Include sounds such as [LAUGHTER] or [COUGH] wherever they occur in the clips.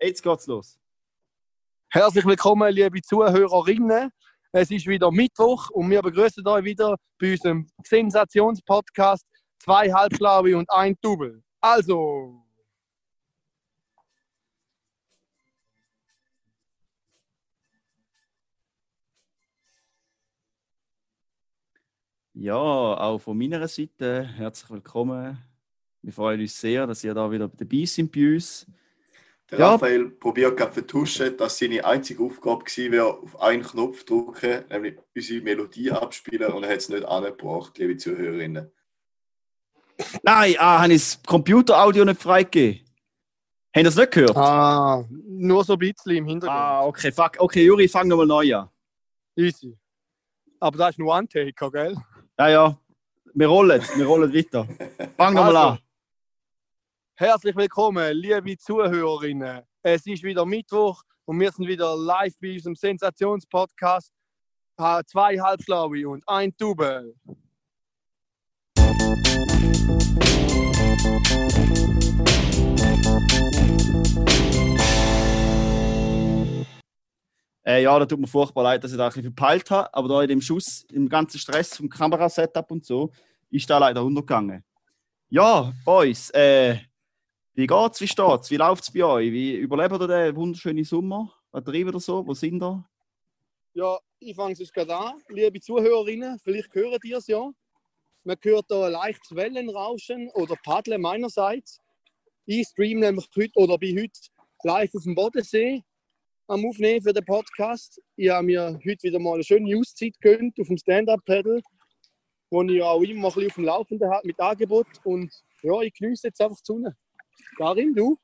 Jetzt geht's los. Herzlich willkommen, liebe Zuhörerinnen. Es ist wieder Mittwoch und wir begrüßen euch wieder bei unserem Sensationspodcast Zwei Halbschlaue und ein Double. Also, Ja, auch von meiner Seite herzlich willkommen. Wir freuen uns sehr, dass ihr da wieder dabei seid bei uns. Der Ja. Raphael probiert gerade zu vertuschen, dass seine einzige Aufgabe gewesen wäre, auf einen Knopf drücken, nämlich unsere Melodie abspielen und er hat es nicht angebracht, liebe Zuhörerinnen. Nein, ah, habe ich das Computeraudio nicht freigegeben? Habt ihr das nicht gehört? ah, nur so ein bisschen im Hintergrund. Ah, okay, fuck. Okay, Juri, fang nochmal neu an. Easy. Aber das ist nur ein Take, gell? Ja, ja, wir rollen, wir rollen weiter. Fang nochmal Also. an. Herzlich willkommen, liebe Zuhörerinnen. Es ist wieder Mittwoch und wir sind wieder live bei unserem Sensationspodcast. Zwei Halbschlaue und ein Double. Äh, ja, da tut mir furchtbar leid, dass ich da ein bisschen verpeilt habe, aber da in dem Schuss, im ganzen Stress vom Kamerasetup und so, ist da leider untergegangen. Ja, Boys, äh, wie geht's, wie steht's, wie läuft's bei euch? Wie überlebt ihr den wunderschönen Sommer? Was treibt ihr so? Wo sind ihr? Ja, ich fange es gerade an. Liebe Zuhörerinnen, vielleicht hören ihr es ja. Man hört da ein leichtes Wellenrauschen oder Paddeln meinerseits. Ich streame nämlich heute oder bin heute live auf dem Bodensee am Aufnehmen für den Podcast. Ich habe mir heute wieder mal eine schöne Auszeit gegönnt auf dem Stand-Up-Pedal, wo ich auch immer ein bisschen auf dem Laufenden habe mit Angebot. Und ja, ich genieße jetzt einfach die Sonne. Karin, du?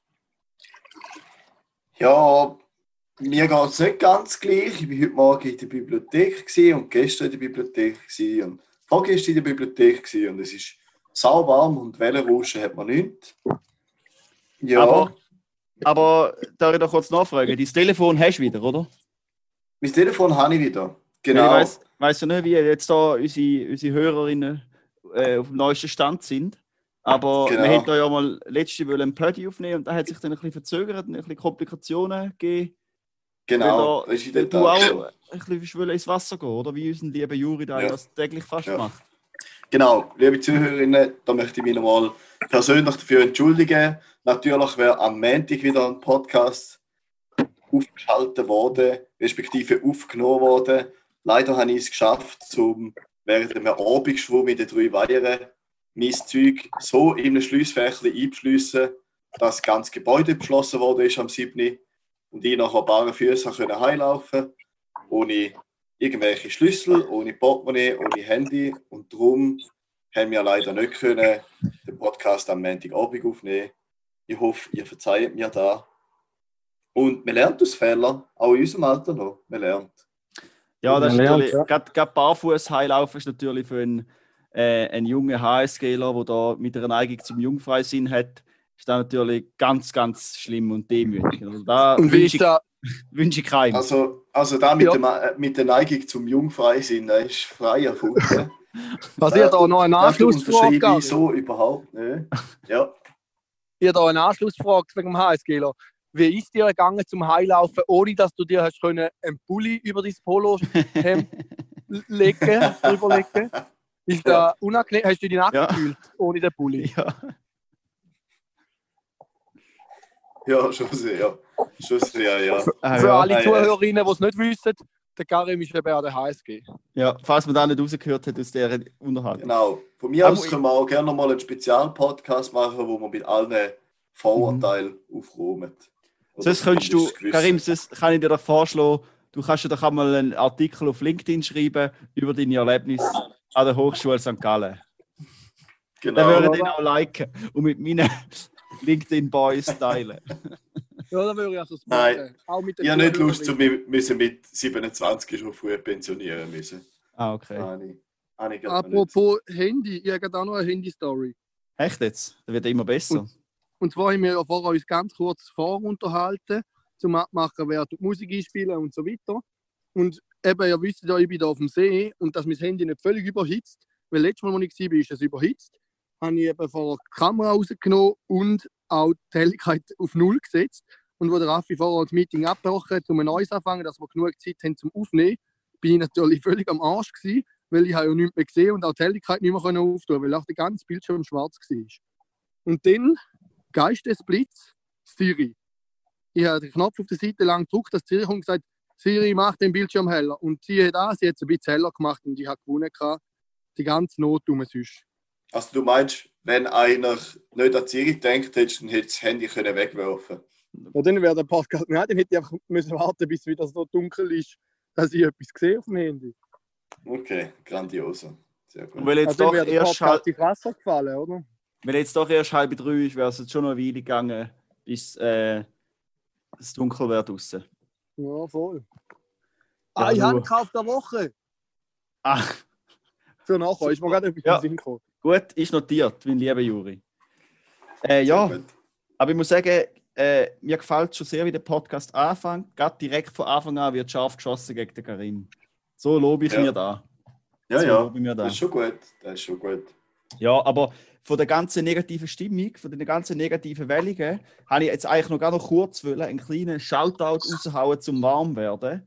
Ja, mir geht es nicht ganz gleich. Ich war heute Morgen in der Bibliothek und gestern in der Bibliothek und vorgestern in der Bibliothek und es ist sauwarm und Wellenrauschen hat man nicht. Ja, Aber, aber darf ich da kurz nachfragen? Dein Telefon hast du wieder, oder? mein Telefon habe ich wieder. Genau. Ich weiss, weiss ja nicht, wie jetzt da unsere, unsere Hörerinnen äh, auf dem neuesten Stand sind. Aber Genau. wir hätten da ja mal letzte Woche ein Pödi aufnehmen und da hat sich dann ein bisschen verzögert und ein bisschen Komplikationen gegeben. genau. Weil, in weil du auch ein bisschen ins Wasser gehen, oder? Wie unser lieber Juri da Ja. das täglich fast Ja. macht. Genau, liebe Zuhörerinnen, da möchte ich mich nochmal persönlich dafür entschuldigen. Natürlich wäre am Montag wieder ein Podcast aufgeschaltet worden, respektive aufgenommen worden. Leider habe ich es geschafft, zum während einem Abendschwumm in den drei Weihern mein Zeug so in einem Schliessfächchen einzuschliessen, dass das ganze Gebäude beschlossen worden ist am 7. und ich nachher bare Füße können heimlaufen ohne irgendwelche Schlüssel, ohne Portemonnaie, ohne Handy. Und darum haben wir leider nicht können den Podcast am Montagabend aufnehmen. Ich hoffe, ihr verzeiht mir da. Und man lernt aus Fehlern, auch in unserem Alter noch. Man lernt. Ja, das ist Man natürlich, ja. gerade, gerade barfuß heilaufen ist natürlich für einen, äh, einen jungen HSGler, der da mit einer Neigung zum Jungfreisinn hat, ist das natürlich ganz, ganz schlimm und demütig. Also da Und wie wünsche ist ich, da? [LAUGHS] wünsche ich keinem. Also, also da mit, Ja. dem, mit der Neigung zum Jungfreisinn, da ist freier. Was ihr da noch eine Das unterschreibe Anschlussfrage? ich Gabi? so überhaupt nicht. Ja. ihr da eine Anschlussfrage wegen dem HSGler. Wie ist dir gegangen zum Heilaufen, ohne dass du dir hast können einen Pulli über dein Polo-Hemd [LAUGHS] legen, drüberlegen? [LAUGHS] Ist da unangenehm? Hast du dich nackt Ja. gefühlt ohne den Pulli? [LAUGHS] ja. ja, schon sehr. Schon sehr, ja. Ah, Für ja. alle ja, ja. Zuhörerinnen, die es nicht wissen, der Karim ist eben an der HSG. ja, falls man da nicht rausgehört hat aus dieser Unterhaltung. Genau. Von mir Aber aus können wir auch gerne mal einen Spezialpodcast machen, wo wir mit allen Vorurteilen aufräumen. Oder Sonst könntest du. Karim, sonst kann ich dir doch vorschlagen, du kannst dir doch einmal einen Artikel auf LinkedIn schreiben über deine Erlebnisse an der Hochschule St. Gallen. Dann Genau. würde ich ihn auch liken und mit meinen [LAUGHS] LinkedIn-Boys teilen. Ja, da würde ich also das Nein. machen. Auch mit Ich habe nicht Lust, zu müssen mit 27 schon früh pensionieren müssen. Ah, okay. Ich gerade noch nicht. Apropos Handy, ich habe auch noch eine Handy-Story. Echt jetzt? Das wird immer besser. Und zwar haben wir ja vorher uns ganz kurz vorunterhalten, zum Abmachen, wer die Musik einspielen und so weiter. Und eben, ihr wisst ja, ich bin da auf dem See und dass mein Handy nicht völlig überhitzt, weil letztes Mal, als ich war, ist es überhitzt, habe ich eben von der Kamera rausgenommen und auch die Helligkeit auf Null gesetzt. Und wo der Raffi vorher das Meeting abgebrochen hat, um ein neues anfangen, dass wir genug Zeit haben zum Aufnehmen, bin ich natürlich [LAUGHS] völlig am Arsch gewesen, weil ich ja nichts mehr gesehen und auch die Helligkeit nicht mehr auftun, weil auch der ganze Bildschirm schwarz war. Und dann Geistesblitz Siri. Ich habe den Knopf auf der Seite lang gedrückt, dass Siri und gesagt, Siri macht den Bildschirm heller. Und sie hat das, sie hat es ein bisschen heller gemacht und ich habe gewonnen. Gehabt. Die ganze Not um sonst. Also du meinst, wenn einer nicht an Siri denkt, hättest du das Handy können wegwerfen ja, dann wäre der Podcast nicht, dann hätte ich einfach müssen warten, bis es wieder so dunkel ist, dass ich etwas sehe auf dem Handy. Okay, grandios. Sehr gut. Und weil jetzt Also dann doch wäre der erst halb, ins Wasser gefallen, oder? weil jetzt doch erst halb drei ist, wäre es jetzt schon noch eine Weile gegangen, bis äh, es dunkel wird draußen. Ja, voll. Ja, ah, ich du- habe gekauft der Woche. Ach, So nachher, ist mir gerade etwas Ja. in den Sinn gekommen. gut, ist notiert, mein lieber Juri. Äh, ja, aber ich muss sagen, äh, mir gefällt schon sehr, wie der Podcast anfängt. Gerade direkt von Anfang an wird scharf geschossen gegen den Karim. So lobe ich Ja. mir da. Ja, so ja, lobe ich mir da. das ist schon gut. Das ist schon gut. Ja, aber von der ganzen negativen Stimmung, von den ganzen negativen Wellungen, habe ich jetzt eigentlich noch gar noch kurz wollen, einen kleinen Shoutout raushauen zum Warmwerden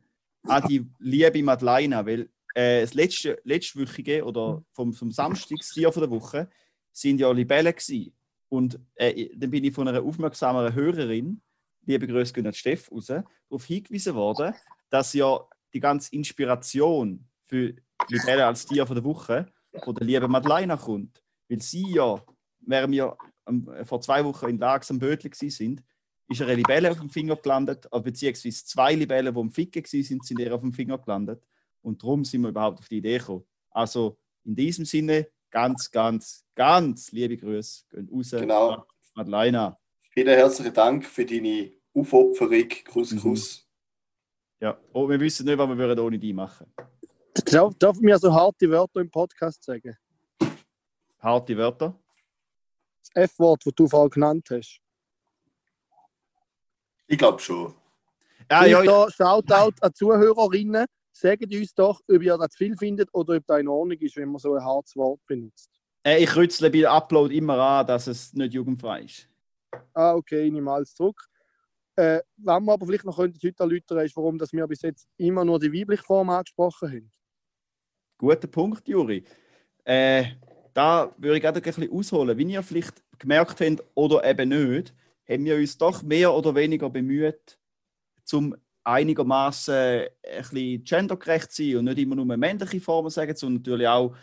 an die liebe Madeleine, weil äh, das letzte, letztwöchige oder vom, vom Samstag, das Tier der Woche, sind ja Libellen gewesen. Und äh, dann bin ich von einer aufmerksameren Hörerin, liebe Grüße gehen an Steff raus, darauf hingewiesen worden, dass ja die ganze Inspiration für Libellen als Tier der Woche von der lieben Madeleine kommt. Weil sie ja, während wir ähm, vor zwei Wochen in Lags am Bödli sind, ist eine Libelle auf dem Finger gelandet, oder beziehungsweise zwei Libellen, die am Ficken sind, sind ihr auf dem Finger gelandet. Und darum sind wir überhaupt auf die Idee gekommen. Also in diesem Sinne, ganz, ganz, ganz liebe Grüße. Gehen raus. Genau. Madeleine. Vielen herzlichen Dank für deine Aufopferung. Kuss, Mhm. Kuss. Ja. Oh, wir wissen nicht, was wir würden ohne die machen. Darf, darf mir so harte Wörter im Podcast sagen? Harte Wörter. Das F-Wort, das du vorhin genannt hast. Ich glaube schon. Ah, ja, Vielleicht da Shoutout an Zuhörerinnen. Sagt uns doch, ob ihr das zu viel findet oder ob das in Ordnung ist, wenn man so ein hartes Wort benutzt. äh, ich rützle bei Upload immer an, dass es nicht jugendfrei ist. Ah, okay, ich nehme alles zurück. Äh, was wir aber vielleicht noch könnten heute erläutern, ist, warum dass wir bis jetzt immer nur die weibliche Form angesprochen haben. Guter Punkt, Juri. Äh, da würde ich gerade ein bisschen ausholen. Wie ihr vielleicht gemerkt habt oder eben nicht, haben wir uns doch mehr oder weniger bemüht, zum einigermaßen ein bisschen gendergerecht zu sein und nicht immer nur männliche Formen zu sagen, sondern natürlich auch ein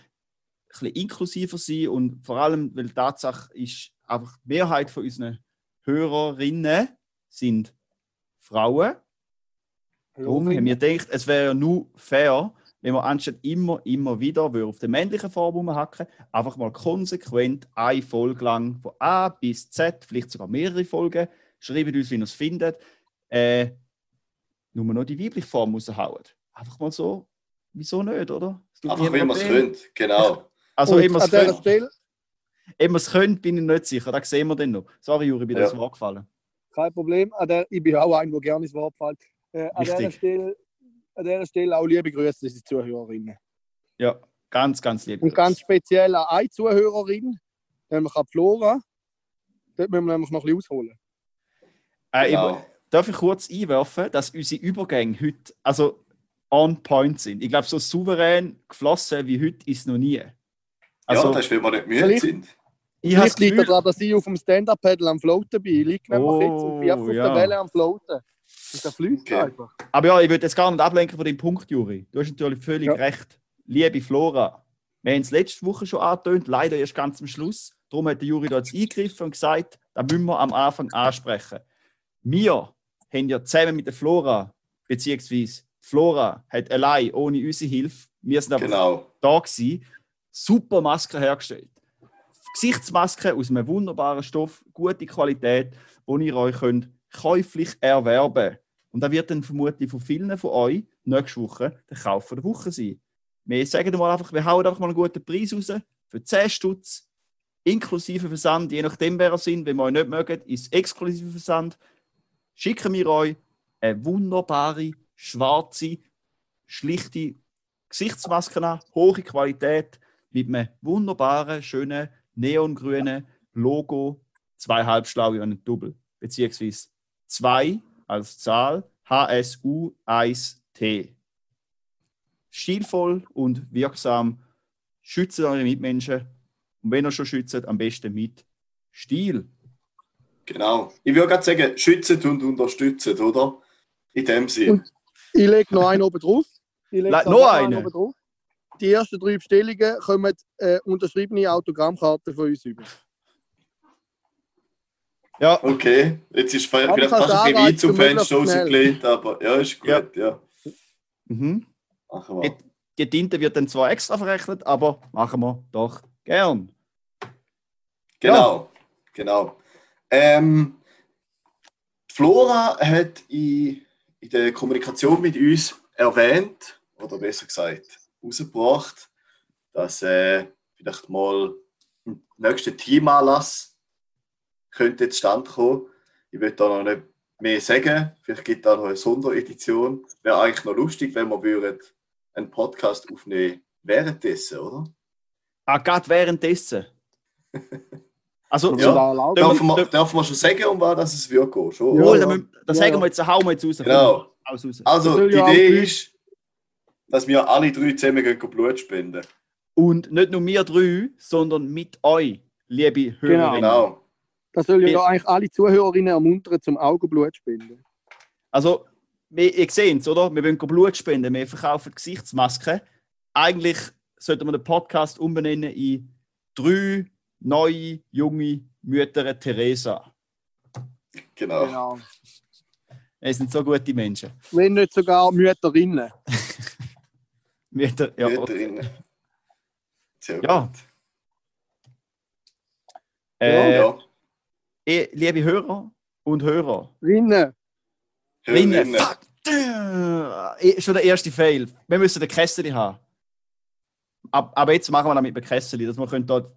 bisschen inklusiver sein und vor allem, weil die Tatsache ist, einfach die Mehrheit von unseren Hörerinnen sind Frauen. Darum haben wir gedacht, es wäre ja nur fair, wenn wir anstatt immer, immer wieder auf der männlichen Form rumhacken, einfach mal konsequent eine Folge lang von A bis Z, vielleicht sogar mehrere Folgen, schreibt uns, wie ihr es findet, äh, nur noch die weibliche Form raushauen. Einfach mal so, wieso nicht, oder? Einfach weil man es könnt. Genau. Also, Und immer es an dieser könnt, Stelle, immer es könnt, bin ich nicht sicher, das sehen wir dann noch. Sorry, Juri, bin Ja. das Wort gefallen. kein Problem. An der, ich bin auch ein, der gerne ins Wort fällt. Äh, an, Richtig. dieser Stelle, an dieser Stelle auch liebe Grüße an die Zuhörerinnen. Ja, ganz, ganz lieb. Und ganz speziell an eine Zuhörerin, nämlich an Flora. Dort müssen wir nämlich noch ein bisschen ausholen. Äh, ich, genau. Darf ich kurz einwerfen, dass unsere Übergänge heute also on point sind? Ich glaube, so souverän geflossen wie heute ist es noch nie. Also, ja, das ist, weil wir nicht müde Vielleicht- sind. ich habe das Vielleicht liegt Gefühl, daran, dass ich auf dem Stand-Up-Pedal am Floaten bin. Ich liege nämlich Oh, jetzt und bin einfach auf ja. der Welle am Floaten. Und der fliegt Okay. einfach. aber ja, ich würde jetzt gar nicht ablenken von dem Punkt, Juri. Du hast natürlich völlig Ja. recht. Liebe Flora, wir haben es letzte Woche schon angetönt, leider erst ganz am Schluss. Darum hat der Juri da jetzt eingegriffen und gesagt, da müssen wir am Anfang ansprechen. Wir haben ja zusammen mit der Flora, beziehungsweise Flora hat allein ohne unsere Hilfe, wir sind aber Genau. da gewesen, super Masken hergestellt. Gesichtsmasken aus einem wunderbaren Stoff, gute Qualität, die ihr euch könnt käuflich erwerben Und da wird dann vermutlich von vielen von euch nächste Woche der Kauf der Woche sein. Wir sagen mal einfach, wir hauen einfach mal einen guten Preis raus für 10 Stutz, inklusive Versand, je nachdem wer ihr sind. Wenn wir euch nicht mögen, ist exklusive Versand. Schicken wir euch eine wunderbare, schwarze, schlichte Gesichtsmaske an, hohe Qualität, mit einem wunderbaren, schönen, neongrünen Logo, zwei Halbschlaue und ein Double, beziehungsweise 2 als Zahl HSU1T. Stilvoll und wirksam. Schützt eure Mitmenschen. Und wenn ihr schon schützt, am besten mit Stil. Genau. Ich würde gerade sagen, schützen und unterstützen, oder? In dem Sinn. Ich lege noch einen oben drauf. Ich leg Le- da noch einen? oben drauf. Die ersten drei Bestellungen kommen äh, unterschriebene Autogrammkarten von uns über. Ja, Okay, jetzt ist vielleicht fast ein bisschen weit zum möglichst Fenster rausgelegt, aber ja, ist Ja. gut, ja. mhm. Machen wir. Die Tinte wird dann zwar extra verrechnet, aber machen wir doch gern. Genau, genau. Ähm, Flora hat in, in der Kommunikation mit uns erwähnt, oder besser gesagt, herausgebracht, dass äh, vielleicht mal ein nächster Teamanlass könnte zustande kommen. Ich will da noch nicht mehr sagen. Vielleicht gibt es da noch eine Sonderedition. Wäre eigentlich noch lustig, wenn wir würden einen Podcast aufnehmen währenddessen, oder? Ah, gerade währenddessen. [LAUGHS] Also, Ja. ja. Ja. Dürfen wir, dürfen wir schon sagen, um was das es wird gehen? Schon, Ja, Jawohl, oder? dann Ja, sagen ja. wir jetzt, hauen wir jetzt raus. Genau. Raus. Also, die ja Idee ist, dass wir alle drei zusammen gehen Blut spenden. Und nicht nur wir drei, sondern mit euch, liebe Hörerinnen. Genau. Das soll ja, Ja. da eigentlich alle Zuhörerinnen ermuntern, zum Augenblut zu spenden. Also, wir, ihr seht es, oder? Wir wollen Blut spenden, wir verkaufen Gesichtsmasken. Eigentlich sollten wir den Podcast umbenennen in drei neue, junge Mütter Teresa. Genau. Genau. Es sind so gute Menschen. Wenn nicht sogar Mütterinnen. [LAUGHS] Mütter, ja. Mütterinnen. Sehr Ja. gut. Äh, ja. Eh, liebe Hörer und Hörer, Rinnen. Rinnen, fuck, äh, schon der erste Fail. Wir müssen den Kessel haben. Ab, aber jetzt machen wir das mit dem Kessel, dass wir können dort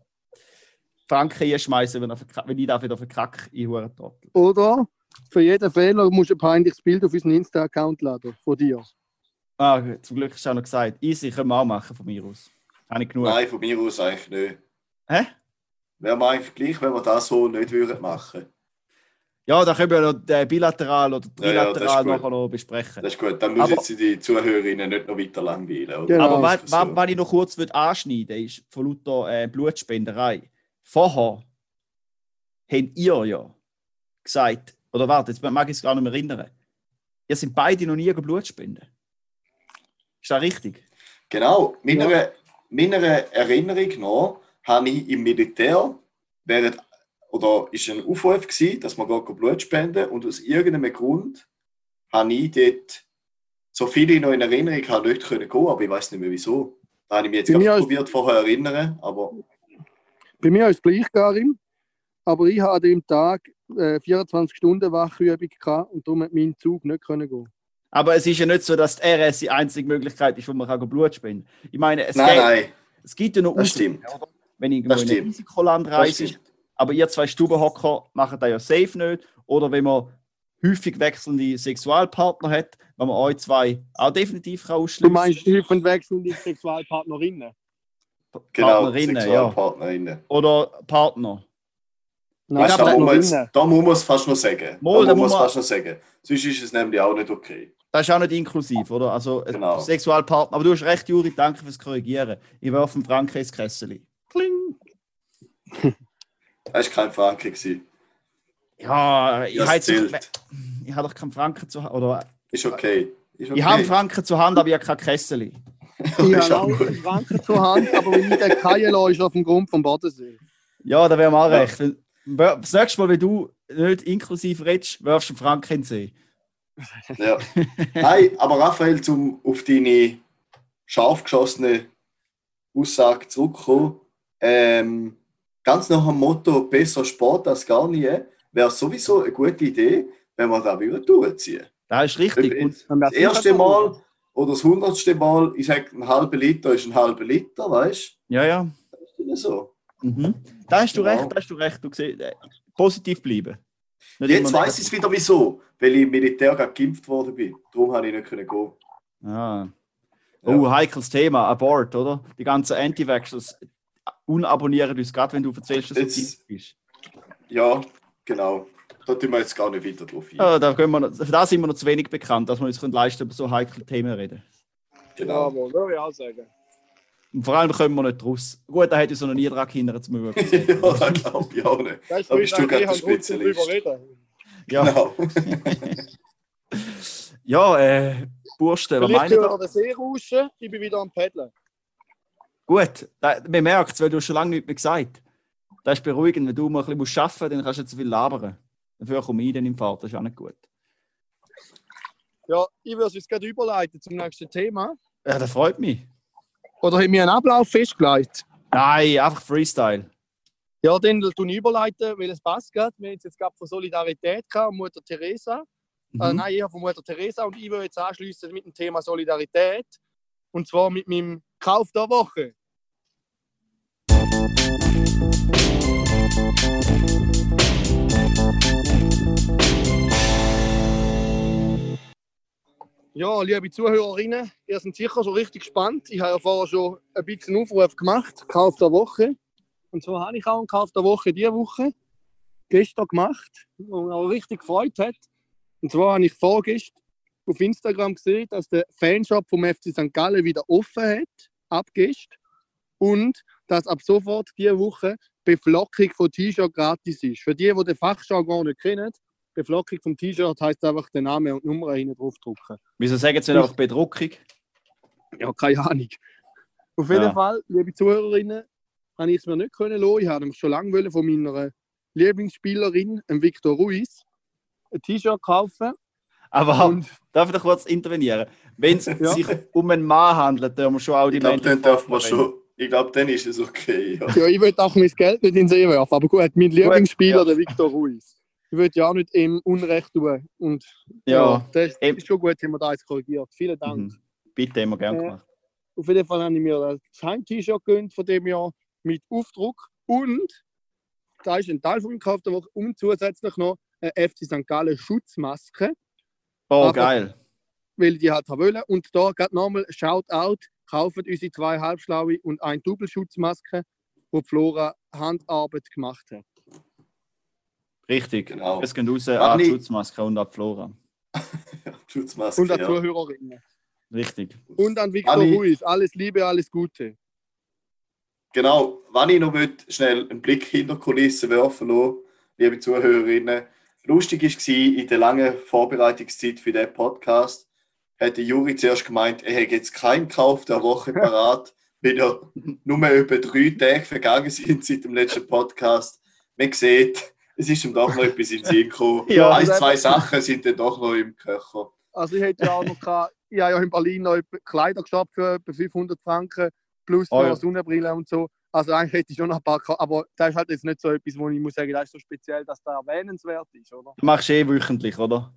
Franken einschmeißen, wenn, verka- wenn ich da wieder verkacke, ich hure Trottel. Oder für jeden Fehler musst du ein peinliches Bild auf unseren Insta-Account laden. Von dir. Ah, zum Glück hast du auch noch gesagt. Easy können wir auch machen von mir aus. Habe ich genug. Nein, von mir aus eigentlich nicht. Hä? Wäre mir eigentlich gleich, wenn wir das so nicht würden machen. Ja, da können wir noch den bilateral oder Ja, ja, trilateral gut. nachher noch besprechen. Das ist gut. Dann müssen jetzt die Zuhörerinnen nicht noch weiter langweilen. Genau. Aber was, was, was ich noch kurz würde anschneiden ist von lauter äh, Blutspenderei. Vorher habt ihr ja gesagt, oder warte, jetzt mag ich es gar nicht mehr erinnern. Ihr sind beide noch nie Blut spenden. Ist das richtig? Genau. Meiner, meiner Erinnerung nach habe ich im Militär während, oder ist ein Aufruf gewesen, dass man geht Blut spenden und aus irgendeinem Grund habe ich dort, so viele ich noch in Erinnerung habe, nicht können gehen, aber ich weiß nicht mehr wieso. Da habe ich mich jetzt gerade probiert vorher erinnern, aber Bei mir ist es gleich, Karim. Aber ich hatte an dem Tag äh, 24 Stunden Wachübung gehabt und darum hat mein Zug nicht können gehen. Aber es ist ja nicht so, dass die RS die einzige Möglichkeit ist, wo man kann Blut spenden kann. Ich meine, es, nein, gibt, nein, es gibt ja noch das Ausnahmen, stimmt. oder? Wenn ich irgendwo Das in ein. Risikoland reise. Aber ihr zwei Stubenhocker machen das ja safe nicht. Oder wenn man häufig wechselnde Sexualpartner hat, wenn man euch zwei auch definitiv kann Du ausschließen meinst häufig wechselnde Sexualpartnerinnen? Genau, Partnerinnen, ja. Sexualpartnerinnen. Oder Partner. Nein, Weißt, da, muss man jetzt, Partnerinnen. da muss man es fast noch sagen. Mal, da da muss man fast noch sagen. Sonst ist es nämlich auch nicht okay. Das ist auch nicht inklusiv, oder? Also ein Genau. Sexualpartner. Aber du hast recht, Juri, danke fürs Korrigieren. Ich werfe Franken ins Kessel. Kling. Das war kein Franke. gewesen. Ja, ich habe ich habe doch keinen Franken zu Hand. Oder Ist okay. Ist okay. ich habe einen Franken zur Hand, aber ich habe kein Kessel. Ich [LAUGHS] Ist habe auch einen Franken zur Hand, aber wenn ich den Kajen lasse, ist auf dem Grund vom Bodensee. Ja, da wäre auch Ja. recht. Das nächste Mal, wenn du nicht inklusiv redest, wirfst du einen Franken in den See. Ja. Nein, aber Raphael, um auf deine scharf geschossene Aussage zurückzukommen, ähm, ganz nach dem Motto besser Sport als gar nie, wäre sowieso eine gute Idee, wenn wir da wieder durchziehen. Das ist richtig. Und Das erste Mal oder das hundertste Mal, ich sage, ein halber Liter ist ein halber Liter, weißt ja, ja. du? Das ist so. Mhm. Da hast du Genau. recht, da hast du recht. Du siehst, äh, positiv bleiben. Nicht Jetzt weiß ich es wieder wieso, weil ich im Militär gerade geimpft worden bin. Darum habe ich nicht können gehen. Ah. Ja. Oh, heikles Thema, Abort, oder? Die ganzen Anti-Vaxxers unabonnieren uns gerade, wenn du erzählst, dass du Jetzt- geimpft bist. Ja, genau. da tun wir jetzt gar nicht weiter drauf ein. Ja, da können wir noch, für das sind wir noch zu wenig bekannt, dass wir uns können leisten über so heikle Themen reden. Genau. Ja, würde ich auch sagen. Und vor allem kommen wir nicht raus. Gut, da hätte ich so noch nie dran gehindert, zum über [LAUGHS] ja, das glaube ich auch nicht. Da bist du gerade der Spezialist. reden. Ja, Genau. [LAUGHS] ja äh, Bursten, was Vielleicht meinen hören ihr? wir den See rauschen, ich bin wieder am Paddeln. Gut, da, man merkt es, weil du hast schon lange nichts mehr gesagt Das ist beruhigend, wenn du mal ein bisschen arbeiten musst, dann kannst du nicht so viel labern. Dafür komme ich dann im Fahrt, das ist auch nicht gut. Ja, ich würde es jetzt gerade überleiten zum nächsten Thema. Ja, das freut mich. Oder haben wir einen Ablauf festgelegt? Nein, einfach Freestyle. Ja, dann tun ich überleiten, weil es passt gerade. Wir haben es jetzt gerade von Solidarität gehabt, und Mutter Teresa. Äh, Mhm. nein, eher von Mutter Teresa. Und ich will jetzt anschließen mit dem Thema Solidarität. Und zwar mit meinem Kauf der Woche. Ja, liebe Zuhörerinnen, ihr seid sicher schon richtig gespannt. Ich habe ja vorher schon ein bisschen Aufruf gemacht, Kauf der Woche. Und zwar habe ich auch einen Kauf der Woche diese Woche gestern gemacht, mich auch richtig gefreut hat. Und zwar habe ich vorgestern auf Instagram gesehen, dass der Fanshop vom FC St. Gallen wieder offen hat, abgestern. Und dass ab sofort diese Woche Beflockung von T-Shirt gratis ist. Für die, die den Fachjargon nicht kennen, Beflockung vom T-Shirt heisst einfach den Namen und Nummer hinten drauf drucken. Wieso sagen sie einfach Bedruckung? Ja, keine Ahnung. Auf jeden Ja. Fall, liebe Zuhörerinnen, habe ich es mir nicht können lassen. Ich habe nämlich schon lange von meiner Lieblingsspielerin, Victor Ruiz, ein T-Shirt kaufen. Aber Und darf ich kurz intervenieren? Wenn es [LAUGHS] Ja. sich um einen Mann handelt, dürfen wir schon auch die Ich glaube, männliche dann darf man Form schon. Ich glaube, dann ist es okay. Ja. ja, ich will auch mein Geld nicht in den See werfen. Aber gut, mein Lieblingsspieler, ja. der Victor Ruiz. Ich will ja auch nicht ihm Unrecht tun. Und Ja, das Eben. ist schon gut, haben wir da jetzt korrigiert. Vielen Dank. Mhm. bitte, immer gern Äh, gemacht. Auf jeden Fall habe ich mir das Heim-T-Shirt gegönnt von dem Jahr mit Aufdruck und da ist ein Teil von der Woche und zusätzlich noch eine FC St. Gallen Schutzmaske, Oh, einfach- geil. Weil die halt haben wollen. Und da geht nochmal Shoutout, kaufen unsere zwei halbschlaue und ein Doppelschutzmaske, wo die Flora Handarbeit gemacht hat. Richtig. Genau. Es geht raus an die Schutzmaske und an die Flora. [LAUGHS] Schutzmaske. Und an ja. Zuhörerinnen. Richtig. Und an Victor Anni- Ruiz. Alles Liebe, alles Gute. Genau, wenn ich noch will, schnell einen Blick hinter die Kulissen werfen lassen, liebe Zuhörerinnen. Lustig war, in der langen Vorbereitungszeit für diesen Podcast, hat der Juri zuerst gemeint, er hätte jetzt keinen Kauf der Woche [LAUGHS] parat, weil ja nur etwa drei Tage vergangen sind seit dem letzten Podcast. Man sieht, es ist ihm doch noch etwas in den Sinn gekommen. [LAUGHS] Ja. Ein, zwei Sachen sind dann doch noch im Köcher. Also ich hätte ja auch noch gehabt, ich habe ja in Berlin noch Kleider geshoppt für etwa 500 Franken plus Oh ja. Sonnenbrille und so. Also eigentlich hätte ich schon noch ein paar gehabt, aber das ist halt jetzt nicht so etwas, wo ich muss sagen, das ist so speziell, dass das erwähnenswert ist, oder? Du machst eh wöchentlich, oder?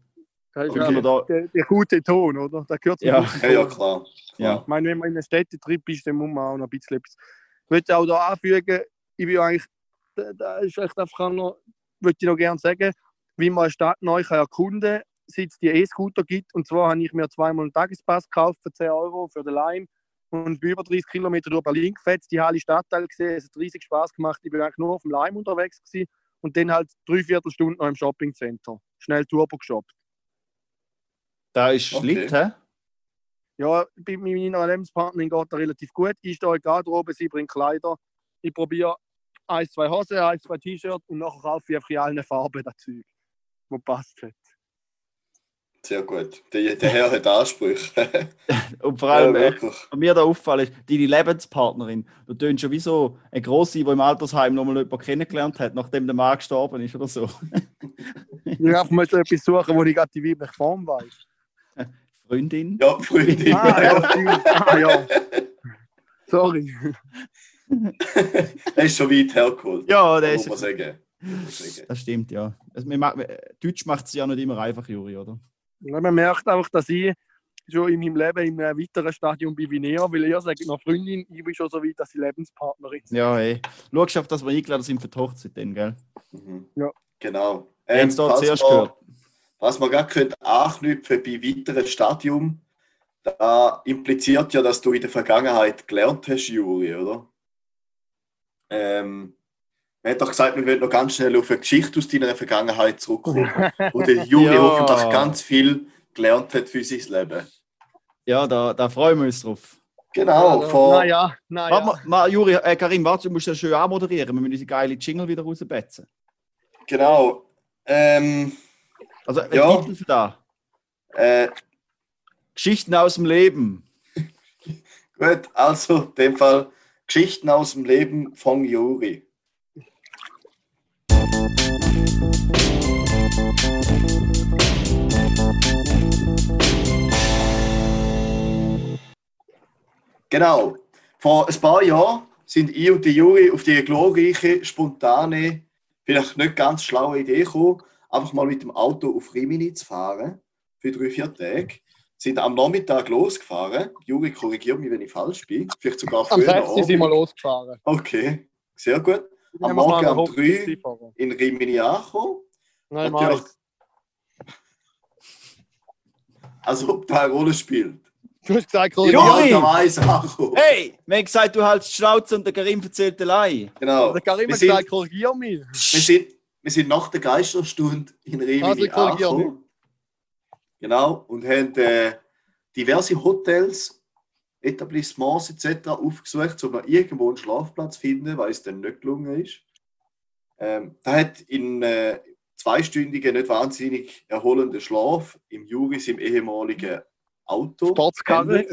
Das ist Okay. da, der, der gute Ton, oder? Der gehört Ja. Ja, ja, klar. Ja. Ich meine, wenn man in einem Städtetrip ist, dann muss man auch noch ein bisschen etwas. Ich möchte auch da anfügen, ich bin eigentlich, da, da ist echt einfach noch, würde ich noch gerne sagen, wie man eine Stadt neu kann erkunden kann, seit es die E-Scooter gibt. Und zwar habe ich mir zweimal einen Tagespass gekauft für 10 Euro für den Lime und bin über 30 Kilometer durch Berlin gefetzt, die alle Stadtteile gesehen, es hat riesig Spaß gemacht. Ich bin eigentlich nur auf dem Lime unterwegs gewesen und dann halt dreiviertel Stunden noch im Shoppingcenter. Schnell Turbo geshoppt. Da ist Okay. Schlitt, hä? Ja, bei meiner Lebenspartnerin geht das relativ gut. Ich stehe in der Garderobe, sie bringt Kleider. Ich probiere ein, zwei Hosen, ein, zwei T-Shirts und nachher kaufe ich einfach in allen Farben das Zeug, was passt hat. Sehr gut. Der, der Herr hat Ansprüche. [LAUGHS] Und vor ja, allem, äh, wirklich. was mir da auffällt, ist, deine Lebenspartnerin, du tönst schon wie so ein Grosse, der im Altersheim noch mal jemanden kennengelernt hat, nachdem der Mann gestorben ist oder so. [LAUGHS] Ich so etwas suchen, wo ich gerade die weibliche Form weiß. [LAUGHS] Freundin. Ja, Freundin. Ah, ja, [LAUGHS] stimmt. Ah, ja. Sorry. er ist schon weit hergeholt. Ja, der muss ist. man sagen. Muss man sagen. Das stimmt, ja. Also, wir ma- Deutsch macht es ja nicht immer einfach, Juri, oder? Ja, man merkt einfach, dass ich schon in meinem Leben in einem weiteren Stadium bin wie näher, weil ihr sagt noch Freundin, ich bin schon so weit, dass ich Lebenspartnerin bin. Ja, hey. Schau, auf, dass wir eingeladen sind für die Hochzeit, dann, gell? Mhm. Ja. Genau. Wir haben Ähm, es dort zuerst man- gehört. Was man gerade könnte anknüpfen bei weiteren Stadium, da impliziert ja, dass du in der Vergangenheit gelernt hast, Juri, oder? Ähm, Man hat doch gesagt, wir wollen noch ganz schnell auf eine Geschichte aus deiner Vergangenheit zurückkommen, [LAUGHS] wo der Juri Ja. hoffentlich ganz viel gelernt hat für sein Leben. Ja, da, da freuen wir uns drauf. Genau, Also, vor, Naja, naja. Warte mal, mal, Juri, äh, Karim, warte, du musst das schön anmoderieren. Wir müssen unsere geile Jingle wieder rausbetzen. genau. Ähm, Also, ein Ja. Titel für da. äh, Geschichten aus dem Leben. [LAUGHS] gut, also in dem Fall Geschichten aus dem Leben von Juri. Genau. Vor ein paar Jahren sind ich und die Juri auf die glorreiche, spontane, vielleicht nicht ganz schlaue Idee gekommen, einfach mal mit dem Auto auf Rimini zu fahren. Für drei, vier Tage. Sind am Nachmittag losgefahren. Juri, korrigiert mich, wenn ich falsch bin. Vielleicht sogar Am früher. 6. sind wir losgefahren. Okay, sehr gut. Am Haben wir mal Morgen um Hochzeit drei gefahren. in Rimini angekommen. Nein, Natürlich. Marek, [LAUGHS] Als ob da eine Rolle spielt. du hast gesagt, Juri! Hey, wir haben gesagt, du hältst die Schnauze und der Karim erzählt allein. Genau. Der Karim hat sind- gesagt, korrigier mich. Wir sind, wir sind nach der Geisterstunde in Rimini Also, angekommen. Genau, und haben äh, diverse Hotels, Etablissements etc. aufgesucht, um irgendwo einen Schlafplatz zu finden, weil es dann nicht gelungen ist. Ähm, da hat in äh, zweistündigen, nicht wahnsinnig erholenden Schlaf im Juris im ehemaligen Auto. Sportskarre.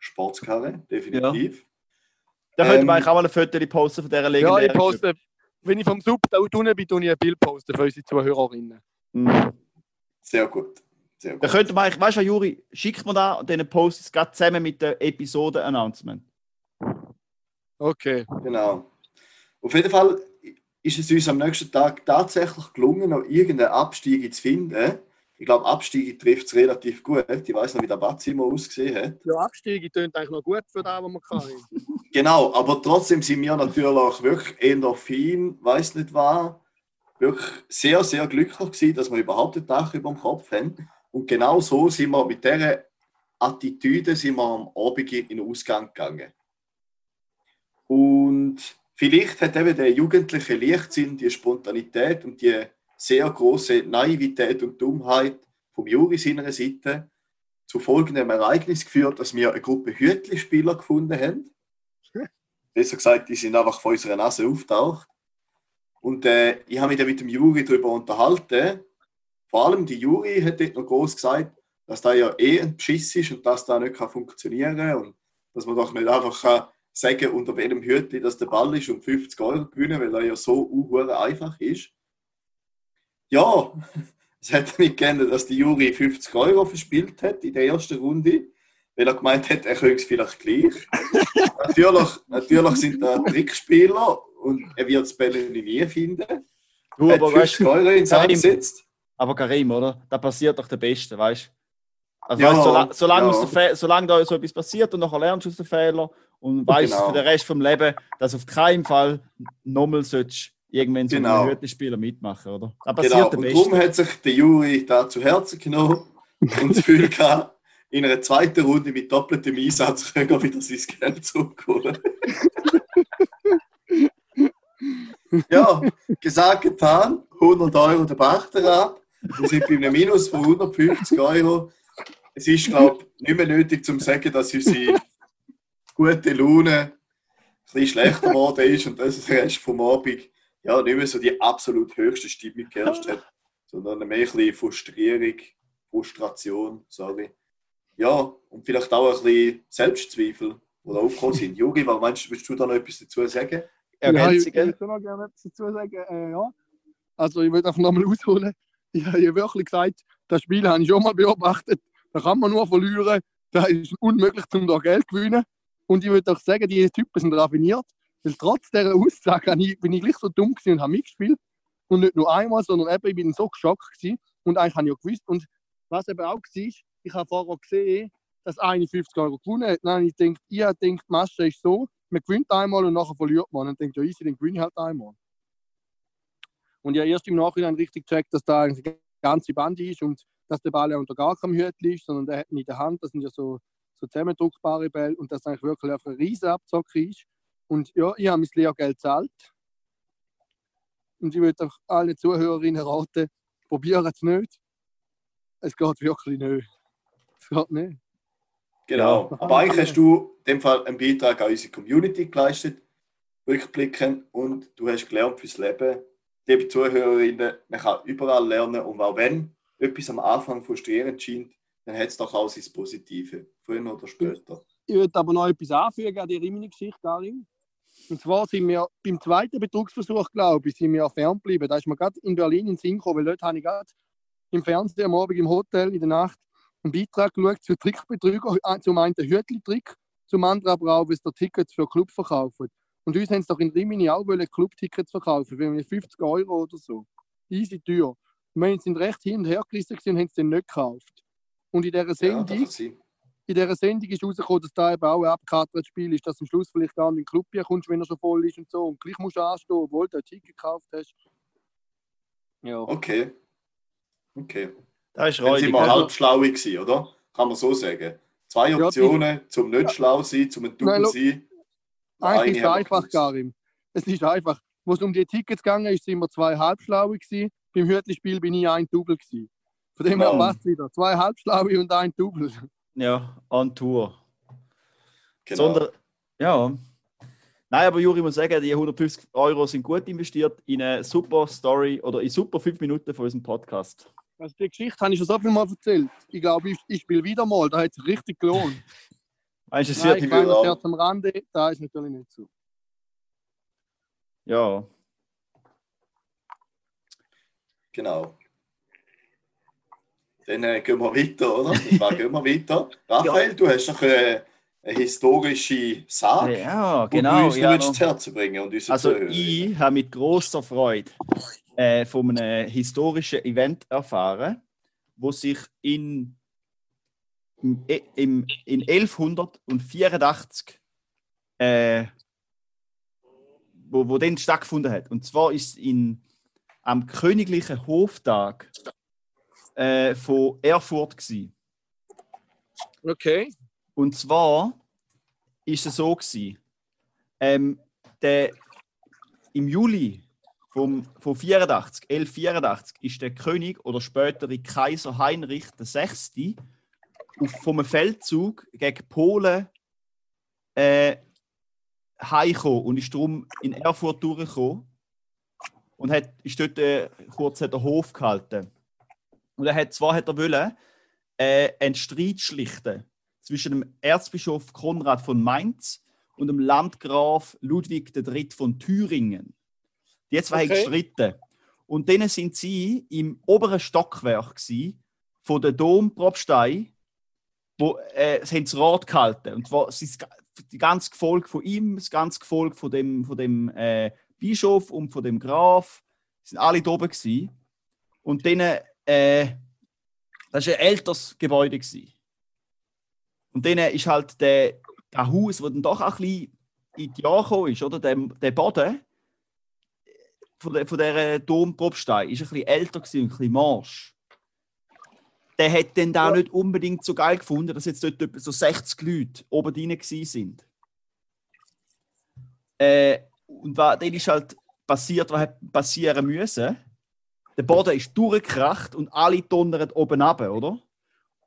Sportskarre, definitiv. Da könnten Ähm, wir eigentlich auch mal ein Foto posten von dieser Ja, legendären ich poste, wenn ich vom Sub da unten bin, tue ich ein Bild posten für unsere Zuhörerinnen. Mhm. Sehr gut. Sehr Da gut. könnten wir eigentlich, weißt du, was, Juri, schickt mir da diesen Posts gerade zusammen mit dem Episoden-Announcement. Okay. Genau. Auf jeden Fall ist es uns am nächsten Tag tatsächlich gelungen, noch irgendeine Abstiege zu finden. Ich glaube, Abstiege trifft es relativ gut. Ich weiß noch, wie der Batzimmer ausgesehen hat. Ja, Abstiege tönt eigentlich noch gut für das, was man kann. Genau, aber trotzdem sind wir natürlich wirklich Endorphin, weiß nicht was, wirklich sehr, sehr glücklich gewesen, dass wir überhaupt ein Dach über dem Kopf haben. Und genau so sind wir mit dieser Attitüde sind wir am Abend in den Ausgang gegangen. Und vielleicht hat eben der jugendliche Leichtsinn, die Spontanität und die sehr große Naivität und Dummheit vom Juri seiner Seite zu folgendem Ereignis geführt, dass wir eine Gruppe Hütli-Spieler gefunden haben [LAUGHS] besser gesagt, die sind einfach vor unserer Nase auftaucht. Und äh, ich habe mich dann mit dem Juri darüber unterhalten. Vor allem die Juri hat dort noch groß gesagt, dass da ja eh ein Beschiss ist und dass da nicht kann funktionieren kann. Und dass man doch nicht einfach kann sagen unter welchem Hütli dass der Ball ist und 50 Euro gewinnen, weil er ja so unhure einfach ist. Ja, es hat [LAUGHS] damit geändert, dass die Juri 50 Euro verspielt hat in der ersten Runde, weil er gemeint hat, er könnte es vielleicht gleich. [LAUGHS] natürlich, natürlich sind da Trickspieler und er wird das Bälle nie finden. Du, Er hat aber weißt 50 Euro ins Karim, gesetzt. aber Karim, oder? Da passiert doch der Beste, weißt du? Also, Ja, weißt, solange, solange, ja. solange da so etwas passiert und nachher lernst du aus den Fehlern und weißt Genau. für den Rest vom Leben, dass auf keinen Fall nochmal solltest irgendwann so Genau. einen Hütespieler mitmachen, oder? Da Genau. Und darum hat sich der Juri da zu Herzen genommen und das Gefühl gehabt, in einer zweiten Runde mit doppeltem Einsatz können wir wieder sein Geld zurückholen. [LAUGHS] ja, gesagt, getan. 100 Euro der Pachter ab. Wir sind bei einem Minus von 150 Euro. Es ist, glaube ich, nicht mehr nötig zu sagen, dass unsere gute Laune ein bisschen schlechter geworden ist und dass der Rest vom Abend ja, nicht mehr so die absolut höchste Stimmung geherrscht hat, sondern mehr ein bisschen Frustrierung, Frustration, sorry. Ja, und vielleicht auch ein bisschen Selbstzweifel, die da aufgekommen sind. Jogi, was meinst du, willst du da noch etwas dazu sagen? Ja, ich, Ergänzungen? würde noch gerne etwas dazu sagen. Äh, ja. Also ich würde einfach nochmal ausholen. [LAUGHS] Ich habe ja wirklich gesagt, das Spiel habe ich schon mal beobachtet. Da kann man nur verlieren. Da ist unmöglich, um da Geld zu gewinnen. Und ich würde auch sagen, die Typen sind raffiniert. Weil trotz dieser Aussage ich, bin ich gleich so dumm und habe mitgespielt. Und nicht nur einmal, sondern eben, ich bin so geschockt gewesen. Und eigentlich habe ich ja gewusst. Und was eben auch war, ich habe vorher gesehen, dass eine 50 Euro gewonnen hat. Habe ich gedacht, ich gedacht, die Masche ist so, man gewinnt einmal und nachher verliert man. Und denkt ja, easy, dann gewinne ich halt einmal. Und habe erst im Nachhinein richtig gecheckt, dass da eine ganze Bande ist und dass der Ball ja unter gar keinem Hütli ist, sondern der hat ihn in der Hand. Das sind ja so, so zusammendruckbare Bälle und das eigentlich wirklich einfach ein riesen Abzocker ist. Und ja, ich habe mein Lehrgeld gezahlt. Und ich würde auch allen Zuhörerinnen raten, probieren es nicht. Es geht wirklich nicht. Es geht nicht. Genau. Aber eigentlich hast du in dem Fall einen Beitrag an unsere Community geleistet, rückblickend, und du hast gelernt fürs Leben. Liebe Zuhörerinnen, man kann überall lernen und auch wenn etwas am Anfang frustrierend scheint, dann hat es doch auch sein Positive, früher oder später. Ich würde aber noch etwas anfügen an die Rimini-Geschichte, Karin. Und zwar sind wir beim zweiten Betrugsversuch, glaube ich, sind wir ferngeblieben. Da ist mir gerade in Berlin in Sinn gekommen, weil dort habe ich gerade im Fernsehen am Abend im Hotel in der Nacht einen Beitrag geschaut zu Trickbetrüger. Äh, Zum einen den Hütli-Trick, zum anderen aber auch, was der Tickets für Club verkaufen. Und uns haben sie doch in Rimini auch wollen Club-Tickets verkaufen, für 50 Euro oder so. Easy teuer. Und wir sind recht hin und her gerissen und haben es dann nicht gekauft. Und in dieser Ja, Sendung sein. In dieser Sendung ist rausgekommen, dass da eben auch ein abgekartetes Spiel ist, dass am Schluss vielleicht gar nicht in den Club hier kommst, wenn er schon voll ist und so. Und gleich musst du anstehen, obwohl du ein Ticket gekauft hast. Ja. Okay. Okay. Das ist Dann sind wir halb schlau gewesen, oder? Kann man so sagen. Zwei Ja, Optionen, zum nicht schlau sein, zum ein lo- sein. Eigentlich ist es einfach. Karim. Es ist einfach. Wo es um die Tickets gegangen ist, sind wir zwei Halbschlaue gewesen. Beim Hürtli-Spiel bin ich ein Double gewesen. Von dem her passt wieder. Zwei Halbschlaue und ein Double. Ja, on Tour. Genau. Sondern, ja. Nein, aber Juri ich muss sagen, die 150 Euro sind gut investiert in eine super Story oder in super fünf Minuten von unserem Podcast. Also die Geschichte habe ich schon so viel Mal erzählt. Ich glaube, ich, ich spiele wieder mal. Da hat es sich richtig gelohnt. [LAUGHS] Meinst du, es Nein, wird. ich will auch. Scherz am Rande, da ist natürlich nicht so. Ja. Genau. Dann äh, gehen wir weiter, oder? [LAUGHS] Zwar gehen wir weiter. Raphael, du hast noch äh, eine historische Sage, Ja, die genau. uns Ja, Herz bringen und Also Zuhörer. ich habe mit großer Freude äh, von einem historischen Event erfahren, wo sich in, im, im, in 1184 äh, wo, wo dann stattgefunden hat. Und zwar ist es in, am königlichen Hoftag äh, von Erfurt gewesen. Okay. Und zwar ist es so gewesen, ähm, der, im Juli vom, von 84, 1184 ist der König oder spätere Kaiser Heinrich VI. Auf, vom Feldzug gegen Polen äh, heimgekommen und ist darum in Erfurt durchgekommen und hat, ist dort äh, kurz hat den Hof gehalten. Und er hat, zwar hat er wollen, äh, einen Streit schlichten zwischen dem Erzbischof Konrad von Mainz und dem Landgraf Ludwig III. von Thüringen. Die zwei Okay. haben gestritten. Und denen sind sie im oberen Stockwerk von der Dompropstei, wo äh, sie haben das Rad gehalten. Und zwar sie- die ganze Gefolge von ihm, das ganze Gefolge von dem, von dem äh, Bischof und von dem Graf, sind alle da oben gsi. Und denen, äh, das war ein älteres Gebäude. Gewesen. Und dann ist halt der, der Haus, das dann doch auch ein bisschen in die Jahre gekommen ist, oder? Der, der Boden von, der, von dieser Dompropstei ist ein bisschen älter gewesen, ein bisschen morsch. Der hat dann da nicht unbedingt so geil gefunden, dass jetzt dort etwa so 60 Leute oben drin sind. Äh, und was, dann ist halt passiert, was hat passieren müssen. Der Boden ist durchgekracht und alle donnern oben runter, oder?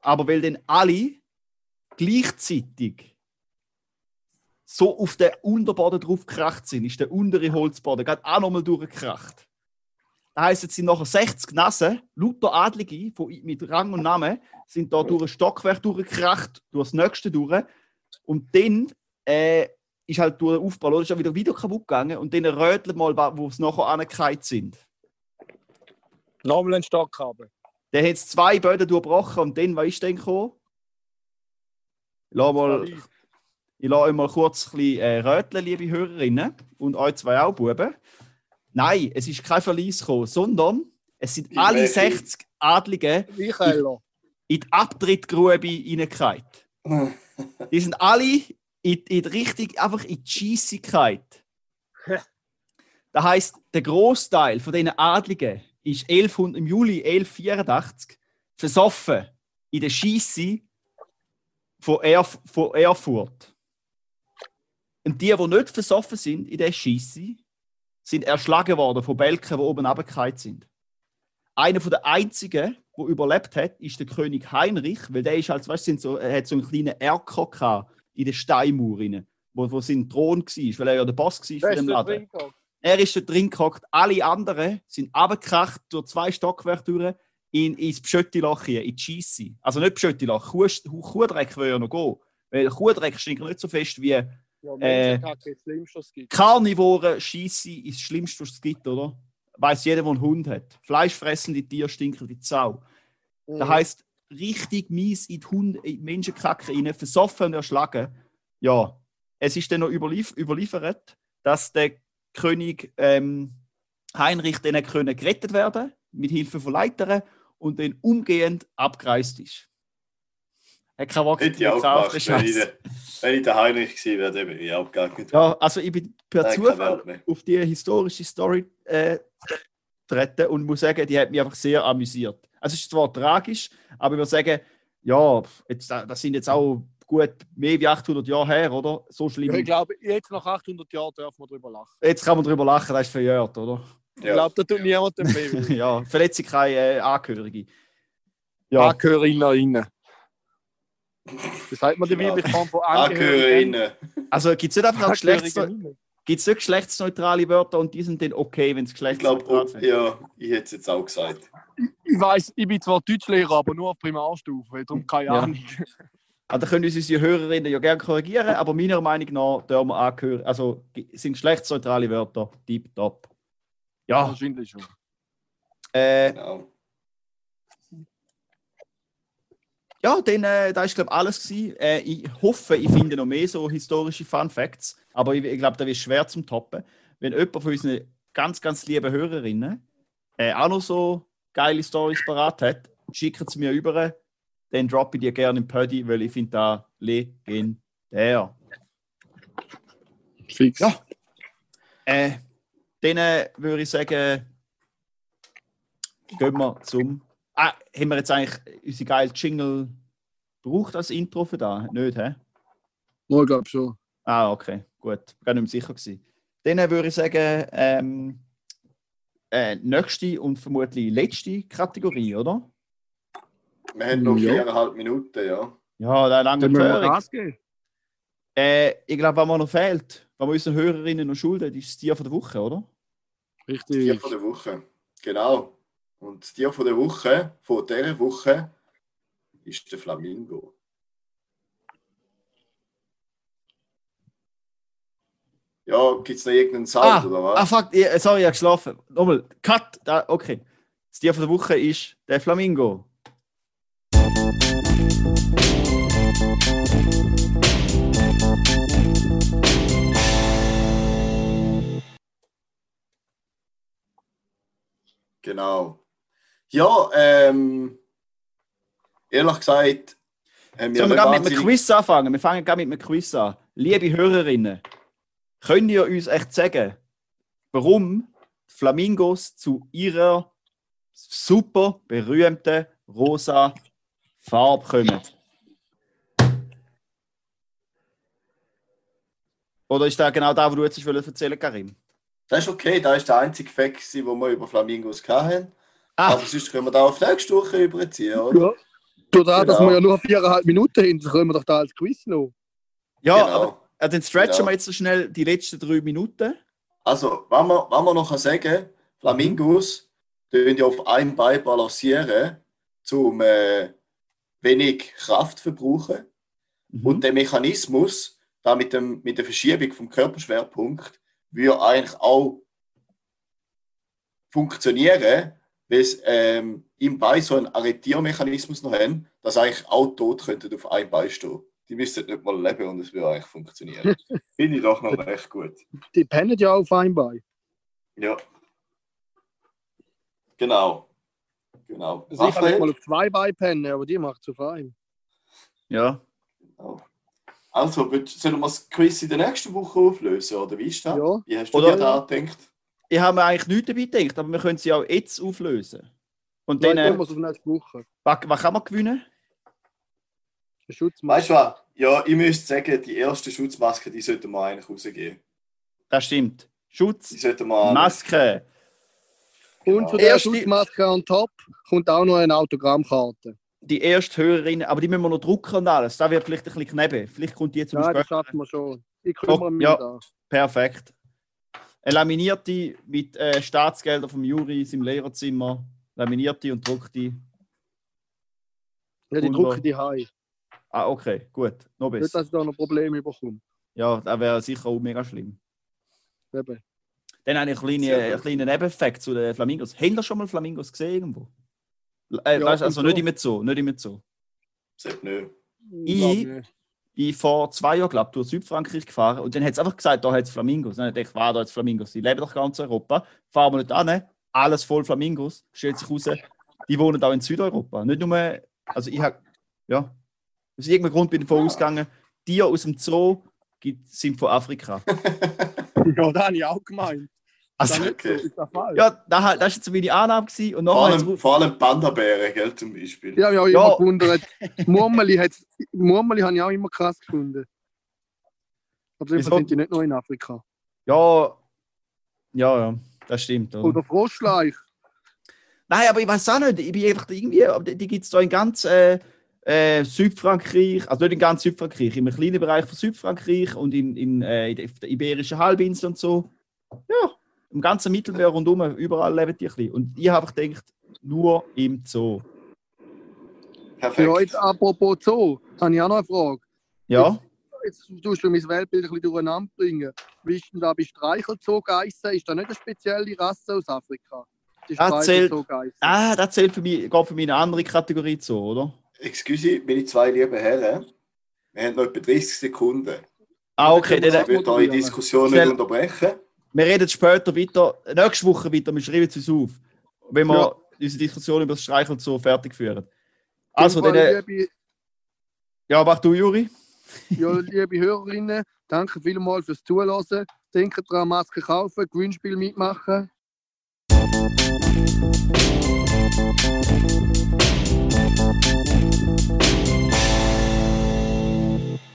Aber weil dann alle gleichzeitig so auf den Unterboden drauf gekracht sind, ist der untere Holzboden gerade auch nochmal durchgekracht. Das heisst, jetzt sind nachher 60 Nassen, lauter Adlige mit Rang und Namen, sind da durch ein Stockwerk durchgekracht, durch das nächste durch. Und dann äh, ist halt durch den Aufbau, oder, ist ja wieder, wieder kaputt gegangen und dann rötelt mal, wo es nachher angekeilt sind. Nochmal einen Stock haben. Dann hat zwei Böden durchbrochen und dann, was ist denn gekommen? Lass mal, ich lasse euch mal kurz ein bisschen äh, röteln, liebe Hörerinnen und euch zwei auch, Buben. Nein, es ist kein Verlies gekommen, sondern es sind Ich alle merke. 60 Adligen Michaela. in die Abtrittgrube reingefallen. [LAUGHS] Die sind alle in, in die Richtung, einfach in die Scheissigkeit. [LAUGHS] Das heisst, der Großteil von diesen Adligen ist 1100, im Juli 1184 versoffen in der Scheisse von, Erf von Erfurt. Und die, die nicht versoffen sind in der Scheisse, sind erschlagen worden von Belken, die oben runtergefallen sind. Einer der einzigen, der überlebt hat, ist der König Heinrich, weil der ist als, weißt, sind so, hat so einen kleinen Erker gehabt in den Steinmauer, rein, wo, wo sein Thron war, weil er ja der Boss war von dem Laden. gehabt? Er ist da drin gehockt, alle anderen sind abgekracht durch zwei Stockwerke durch in, ins Pschöttiloch hier, in die Scheisse. Also nicht Pschöttiloch, Kuh, Kuhdreck will ja noch gehen. Weil Kuhdreck stinkt nicht so fest wie Ja, Äh. Karnivoren Scheisse ist das Schlimmste, was es gibt, oder? Weiß jeder, der einen Hund hat. Fleischfressende Tiere stinken wie Sau. Mhm. Das heisst, richtig mies in die, Hunde, in die Menschenkacke rein, versoffen und erschlagen. Ja, es ist dann noch überlief überliefert, dass der König ähm, Heinrich dann können gerettet werden mit Hilfe von Leitern und dann umgehend abgereist ist. Er kann auch Hätte ich auch gemacht, wenn ich, wenn ich der Heinrich gewesen wäre, dann wäre ich abgegangen. Ja, also ich bin per Nein, Zufall auf die historische Story äh, treten und muss sagen, die hat mich einfach sehr amüsiert. Also es ist zwar tragisch, aber ich würde sagen, ja, jetzt, das sind jetzt auch gut mehr wie 800 Jahre her, oder? So schlimm. Ja, ich glaube, jetzt nach 800 Jahren dürfen wir darüber lachen. Jetzt kann man drüber lachen, das ist verjährt, oder? Ich Ja. glaube, da tut niemandem weh. [LAUGHS] ja, verletze keine äh, Angehörige. Ja, Angehörinnen. Das sagt man die Genau. weibliche Form von Angehörigen. Also gibt es nicht einfach Geschlechts gibt's nicht geschlechtsneutrale Wörter und die sind dann okay, wenn es Ich geschlechtsneutral glaube, sind? ja, ich hätte es jetzt auch gesagt. Ich weiß, ich bin zwar Deutschlehrer, aber nur auf Primarstufe, darum keine Ja. Also da können uns unsere Hörerinnen ja gerne korrigieren, aber meiner Meinung nach dürfen wir angehören, also sind geschlechtsneutrale Wörter tipptopp. Ja, Wahrscheinlich schon. äh, Genau. ja, dann, äh, da ist glaube ich alles gewesen. Äh, ich hoffe, ich finde noch mehr so historische Fun Facts, aber ich, ich glaube, da wird schwer zum Toppen. Wenn jemand von unseren ganz, ganz lieben Hörerinnen äh, auch noch so geile Stories parat hat, schickt sie mir über, dann droppe ich die gerne im Pödi, weil ich finde da legendär. Fix. Ja. Äh, dann äh, würde ich sagen, gehen wir zum. Ah, haben wir jetzt eigentlich unsere geile Jingle gebraucht als Intro für da? Nicht, hä? Mal, ich glaube schon. Ah, okay, gut. Gar nicht mehr sicher gewesen. Dann äh, würde ich sagen, ähm, äh, nächste und vermutlich letzte Kategorie, oder? Wir haben noch Ja. viereinhalb Minuten, ja. Ja, da lange. Gas geben. Äh, ich glaube, was mir noch fehlt, was wir unseren Hörerinnen noch schulden, ist das Tier von der Woche, oder? Tier Richtig. von der Woche. Genau. Und das Tier von der Woche, von dieser Woche, ist der Flamingo. Ja, gibt es noch irgendeinen Sound, Ah, oder ah was? fuck, ich, sorry, ich habe geschlafen. Nochmal, cut. Da, okay. Das Tier von der Woche ist der Flamingo. Genau. Ja, ähm, ehrlich gesagt, haben wir Sollen wir gerade mit einem Quiz anfangen? Wir fangen gerade mit einem Quiz an. Liebe Hörerinnen, könnt ihr uns echt sagen, warum Flamingos zu ihrer super berühmten rosa Farbe kommen? Oder ist das genau da, wo du jetzt erzählen wolltest, Karim? Das ist okay, das ist der einzige Fact, wo wir über Flamingos hatten. Ah, Aber sonst können wir da auf nächste Woche überziehen, oder? Ja. Dadurch, dass Genau. wir ja nur viereinhalb Minuten haben, können wir doch da als Quiz noch. ja, Genau. aber äh, dann stretchen Genau. wir jetzt so schnell die letzten drei Minuten. Also, wenn man, wenn man noch kann sagen Flamingos tun ja auf einem Bein balancieren, um äh, wenig Kraft zu verbrauchen. Mhm. Und der Mechanismus, da mit, dem, mit der Verschiebung vom Körperschwerpunkt, würde eigentlich auch funktionieren, weil es ähm, im Bein so einen Arretiermechanismus noch haben, dass eigentlich auch tot könnten auf einem Bein stehen. Die müssten nicht mal leben und es würde eigentlich funktionieren. [LAUGHS] Finde ich doch noch recht gut. Die pennen ja auf einem Bein. Ja. Genau. Genau. Also ich kann nicht mal auf zwei Beinen pennen, aber die macht es auf einem. Ja. Genau. Also, sollen wir das Quiz in der nächsten Woche auflösen, oder wie ist das? Ja. Wie hast du Oder- dir da gedacht? Ich habe mir eigentlich nichts dabei gedacht, aber wir können sie auch jetzt auflösen. Und Dann dann, äh, auf nächste Woche. was, was kann man gewinnen? Weißt du was? Ja, ich müsste sagen, die erste Schutzmaske, die sollten wir eigentlich rausgeben. Das stimmt. Schutz, Die sollten wir an. Maske. Und zu der Erste- Schutzmaske on top kommt auch noch eine Autogrammkarte. Die erste Hörerin, aber die müssen wir noch drucken und alles. Das wird vielleicht ein bisschen kneben. Vielleicht kommt die zum Ja, das Beispiel. schaffen wir schon. Ich kümmere mich ja. da. Perfekt. Eine laminierte mit äh, Staatsgeldern vom Juri seinem Lehrerzimmer. Laminierte und druckte. Ja, die drucken die heim. Ah, okay, gut. Noch Nicht, besser. dass ich da noch Probleme bekomme. Ja, das wäre sicher auch mega schlimm. Eben. Dann habe ich einen kleinen, gut. einen kleinen Nebeneffekt zu den Flamingos. Habt ihr schon mal Flamingos gesehen irgendwo? Äh, Ja, weißt, also nicht so. im Zoo, nicht im Zoo. Sagt nicht. Ich- bin vor zwei Jahren, glaube ich, durch Südfrankreich gefahren und dann hat es einfach gesagt, da hat es Flamingos. Dann habe ich gedacht, war da jetzt Flamingos? Die leben doch ganz Europa. Fahren wir nicht an, alles voll Flamingos. Stellt sich raus, die wohnen auch in Südeuropa. Nicht nur, also ich habe, ja, aus irgendeinem Grund bin ich davon Ah. ausgegangen, Tiere aus dem Zoo sind von Afrika. [LAUGHS] Ja, das habe ich auch gemeint. Also, das okay. so, ist das falsch? ja, das, das war jetzt so meine Annahme. Gewesen. Und Vor allem, vor allem Panda-Bären, gell, zum Beispiel. Ja, ich habe Ja. immer gewundert. Murmeli, Murmeli habe ich auch immer krass gefunden. Aber sind die nicht nur in Afrika. ja, ja, ja, das stimmt. Oder? Oder Froschleich. Nein, aber ich weiß auch nicht. Ich bin einfach irgendwie, aber die, die gibt es da in ganz äh, äh, Südfrankreich, also nicht in ganz Südfrankreich, im kleinen Bereich von Südfrankreich und in, in, äh, in der- der Iberischen Halbinsel und so. Ja, im ganzen Mittelmeer rundum, überall leben die ein bisschen. Und ich habe gedacht, nur im Zoo. Perfekt. Ja, jetzt apropos Zoo, habe ich auch noch eine Frage. Ja, Jetzt tust du mein Weltbild ein bisschen durcheinander bringen. Wie ist denn da bei Streichelzoogeissen? Ist da nicht eine spezielle Rasse aus Afrika? Die Das zählt- ah, das zählt für mich, geht für mich in eine andere Kategorie Zoo, oder? Excuse, meine zwei lieben Herren. Wir haben noch etwa 30 Sekunden. Ah, okay, dann, Ich würde eure Diskussion nicht unterbrechen. Wir reden später weiter, nächste Woche weiter, wir schreiben es uns auf, wenn wir Ja. unsere Diskussion über das Streicheln so fertig führen. Also, dann, äh, liebe, ja, mach du, Juri. [LAUGHS] ja, liebe Hörerinnen, danke vielmals fürs Zuhören. Denkt daran, Maske kaufen, Gewinnspiel mitmachen.